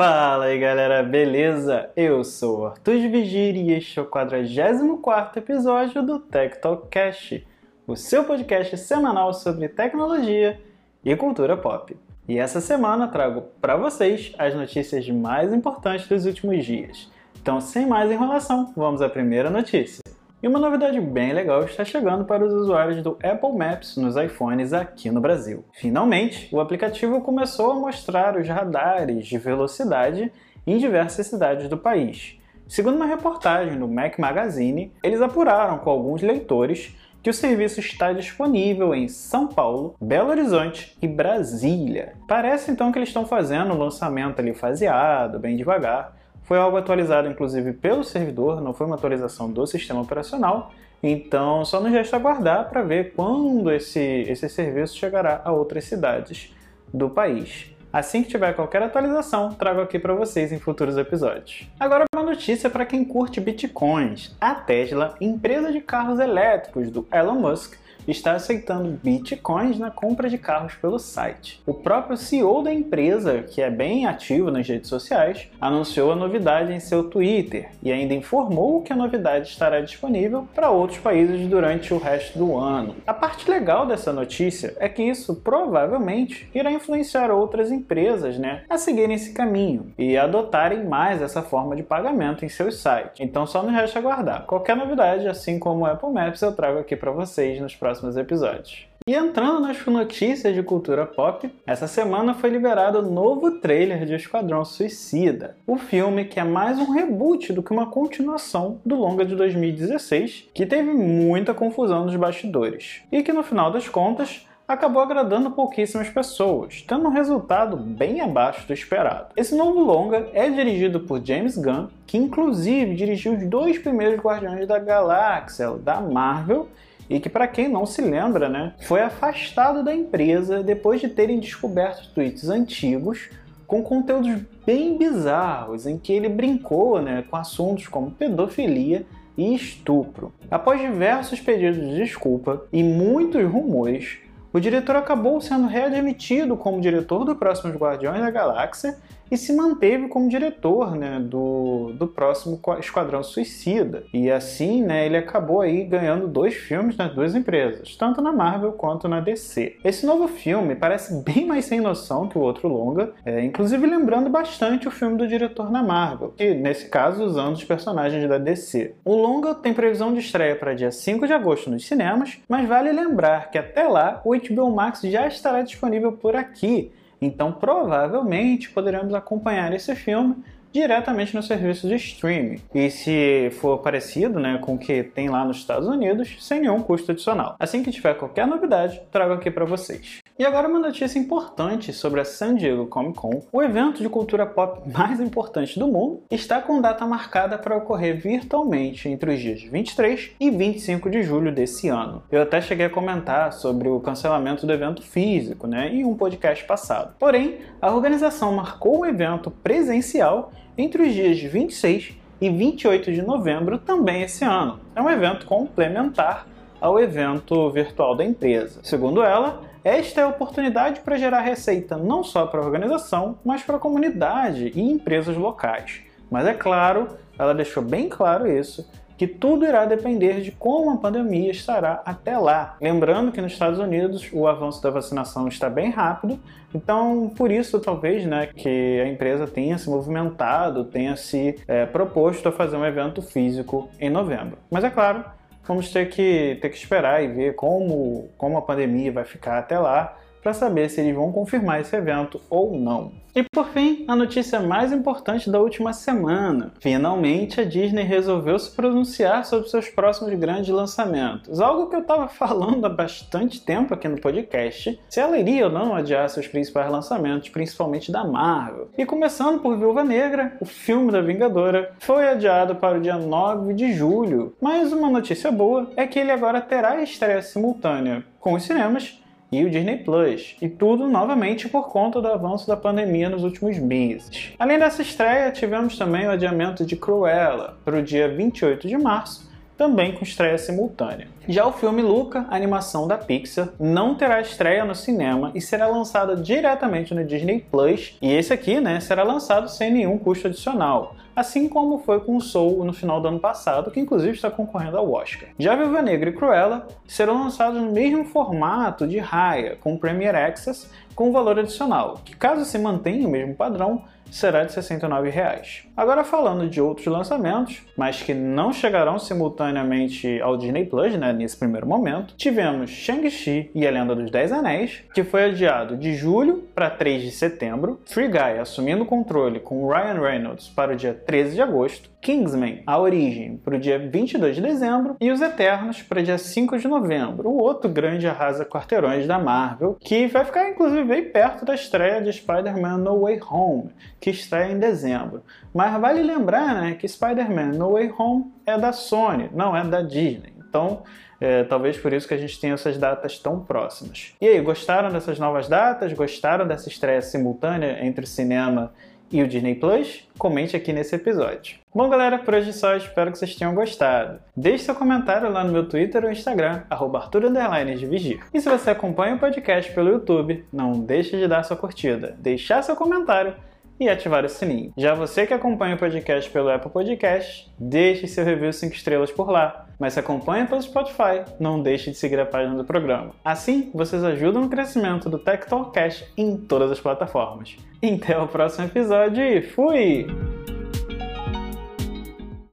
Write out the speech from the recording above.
Fala aí galera, beleza? Eu sou Arthur Vigir e este é o 44 episódio do Tech Talk Cast, o seu podcast semanal sobre tecnologia e cultura pop. E essa semana trago para vocês as notícias mais importantes dos últimos dias. Então, sem mais enrolação, vamos à primeira notícia. E uma novidade bem legal está chegando para os usuários do Apple Maps nos iPhones aqui no Brasil. Finalmente, o aplicativo começou a mostrar os radares de velocidade em diversas cidades do país. Segundo uma reportagem do Mac Magazine, eles apuraram com alguns leitores que o serviço está disponível em São Paulo, Belo Horizonte e Brasília. Parece então que eles estão fazendo o lançamento ali faseado, bem devagar, foi algo atualizado inclusive pelo servidor, não foi uma atualização do sistema operacional. Então só nos resta aguardar para ver quando esse, esse serviço chegará a outras cidades do país. Assim que tiver qualquer atualização, trago aqui para vocês em futuros episódios. Agora uma notícia para quem curte bitcoins. A Tesla, empresa de carros elétricos do Elon Musk, está aceitando bitcoins na compra de carros pelo site. O próprio CEO da empresa, que é bem ativo nas redes sociais, anunciou a novidade em seu Twitter e ainda informou que a novidade estará disponível para outros países durante o resto do ano. A parte legal dessa notícia é que isso provavelmente irá influenciar outras empresas né, a seguirem esse caminho e adotarem mais essa forma de pagamento em seus sites. Então só nos resta aguardar. Qualquer novidade, assim como o Apple Maps, eu trago aqui para vocês nos próximos próximos episódios. E entrando nas notícias de cultura pop, essa semana foi liberado o novo trailer de Esquadrão Suicida, o filme que é mais um reboot do que uma continuação do longa de 2016, que teve muita confusão nos bastidores, e que no final das contas acabou agradando pouquíssimas pessoas, tendo um resultado bem abaixo do esperado. Esse novo longa é dirigido por James Gunn, que inclusive dirigiu os dois primeiros Guardiões da Galáxia, da Marvel, e que, para quem não se lembra, né, foi afastado da empresa depois de terem descoberto tweets antigos com conteúdos bem bizarros, em que ele brincou né, com assuntos como pedofilia e estupro. Após diversos pedidos de desculpa e muitos rumores, o diretor acabou sendo readmitido como diretor do Próximos Guardiões da Galáxia e se manteve como diretor né, do, do próximo Esquadrão Suicida. E assim, né, ele acabou aí ganhando dois filmes nas duas empresas, tanto na Marvel quanto na DC. Esse novo filme parece bem mais sem noção que o outro longa, é, inclusive lembrando bastante o filme do diretor na Marvel, que nesse caso usando os personagens da DC. O longa tem previsão de estreia para dia 5 de agosto nos cinemas, mas vale lembrar que até lá o HBO Max já estará disponível por aqui. Então, provavelmente poderemos acompanhar esse filme diretamente no serviço de streaming. E se for parecido né, com o que tem lá nos Estados Unidos, sem nenhum custo adicional. Assim que tiver qualquer novidade, trago aqui para vocês. E agora uma notícia importante sobre a San Diego Comic Con. O evento de cultura pop mais importante do mundo está com data marcada para ocorrer virtualmente entre os dias 23 e 25 de julho desse ano. Eu até cheguei a comentar sobre o cancelamento do evento físico, né, em um podcast passado. Porém, a organização marcou o evento presencial entre os dias 26 e 28 de novembro também esse ano. É um evento complementar ao evento virtual da empresa. Segundo ela, esta é a oportunidade para gerar receita não só para a organização, mas para a comunidade e empresas locais. Mas é claro, ela deixou bem claro isso, que tudo irá depender de como a pandemia estará até lá. Lembrando que nos Estados Unidos o avanço da vacinação está bem rápido, então por isso talvez né, que a empresa tenha se movimentado, tenha se é, proposto a fazer um evento físico em novembro. Mas é claro, vamos ter que, ter que esperar e ver como, como a pandemia vai ficar até lá para saber se eles vão confirmar esse evento ou não. E por fim, a notícia mais importante da última semana. Finalmente a Disney resolveu se pronunciar sobre seus próximos grandes lançamentos. Algo que eu estava falando há bastante tempo aqui no podcast, se ela iria ou não adiar seus principais lançamentos, principalmente da Marvel. E começando por Viúva Negra, o filme da Vingadora foi adiado para o dia 9 de julho. Mas uma notícia boa é que ele agora terá estreia simultânea com os cinemas e o Disney Plus, e tudo novamente por conta do avanço da pandemia nos últimos meses. Além dessa estreia, tivemos também o adiamento de Cruella para o dia 28 de março, também com estreia simultânea. Já o filme Luca, animação da Pixar, não terá estreia no cinema e será lançado diretamente no Disney Plus, e esse aqui, né, será lançado sem nenhum custo adicional assim como foi com Soul no final do ano passado, que inclusive está concorrendo ao Oscar. Já Viva Negra e Cruella serão lançados no mesmo formato de Raya, com Premier Access, com valor adicional, que caso se mantenha o mesmo padrão, será de R$ 69,00. Agora falando de outros lançamentos, mas que não chegarão simultaneamente ao Disney Plus, né, nesse primeiro momento, tivemos Shang-Chi e a Lenda dos Dez Anéis, que foi adiado de julho para 3 de setembro, Free Guy assumindo o controle com Ryan Reynolds para o dia 13 de agosto, Kingsman, A Origem, para o dia 22 de dezembro, e Os Eternos para o dia 5 de novembro, o outro grande arrasa quarteirões da Marvel, que vai ficar inclusive bem perto da estreia de Spider-Man No Way Home, que estreia em dezembro. Mas vale lembrar né, que Spider-Man No Way Home é da Sony, não é da Disney. Então, é, talvez por isso que a gente tenha essas datas tão próximas. E aí, gostaram dessas novas datas? Gostaram dessa estreia simultânea entre o cinema e o Disney Plus? Comente aqui nesse episódio. Bom, galera, por hoje só. Espero que vocês tenham gostado. Deixe seu comentário lá no meu Twitter ou Instagram, @arthur_de E se você acompanha o podcast pelo YouTube, não deixe de dar sua curtida, deixar seu comentário e ativar o sininho. Já você que acompanha o podcast pelo Apple Podcast, deixe seu review 5 estrelas por lá. Mas se acompanha pelo Spotify, não deixe de seguir a página do programa. Assim, vocês ajudam no crescimento do Tech Talk Cash em todas as plataformas. Até o próximo episódio e fui!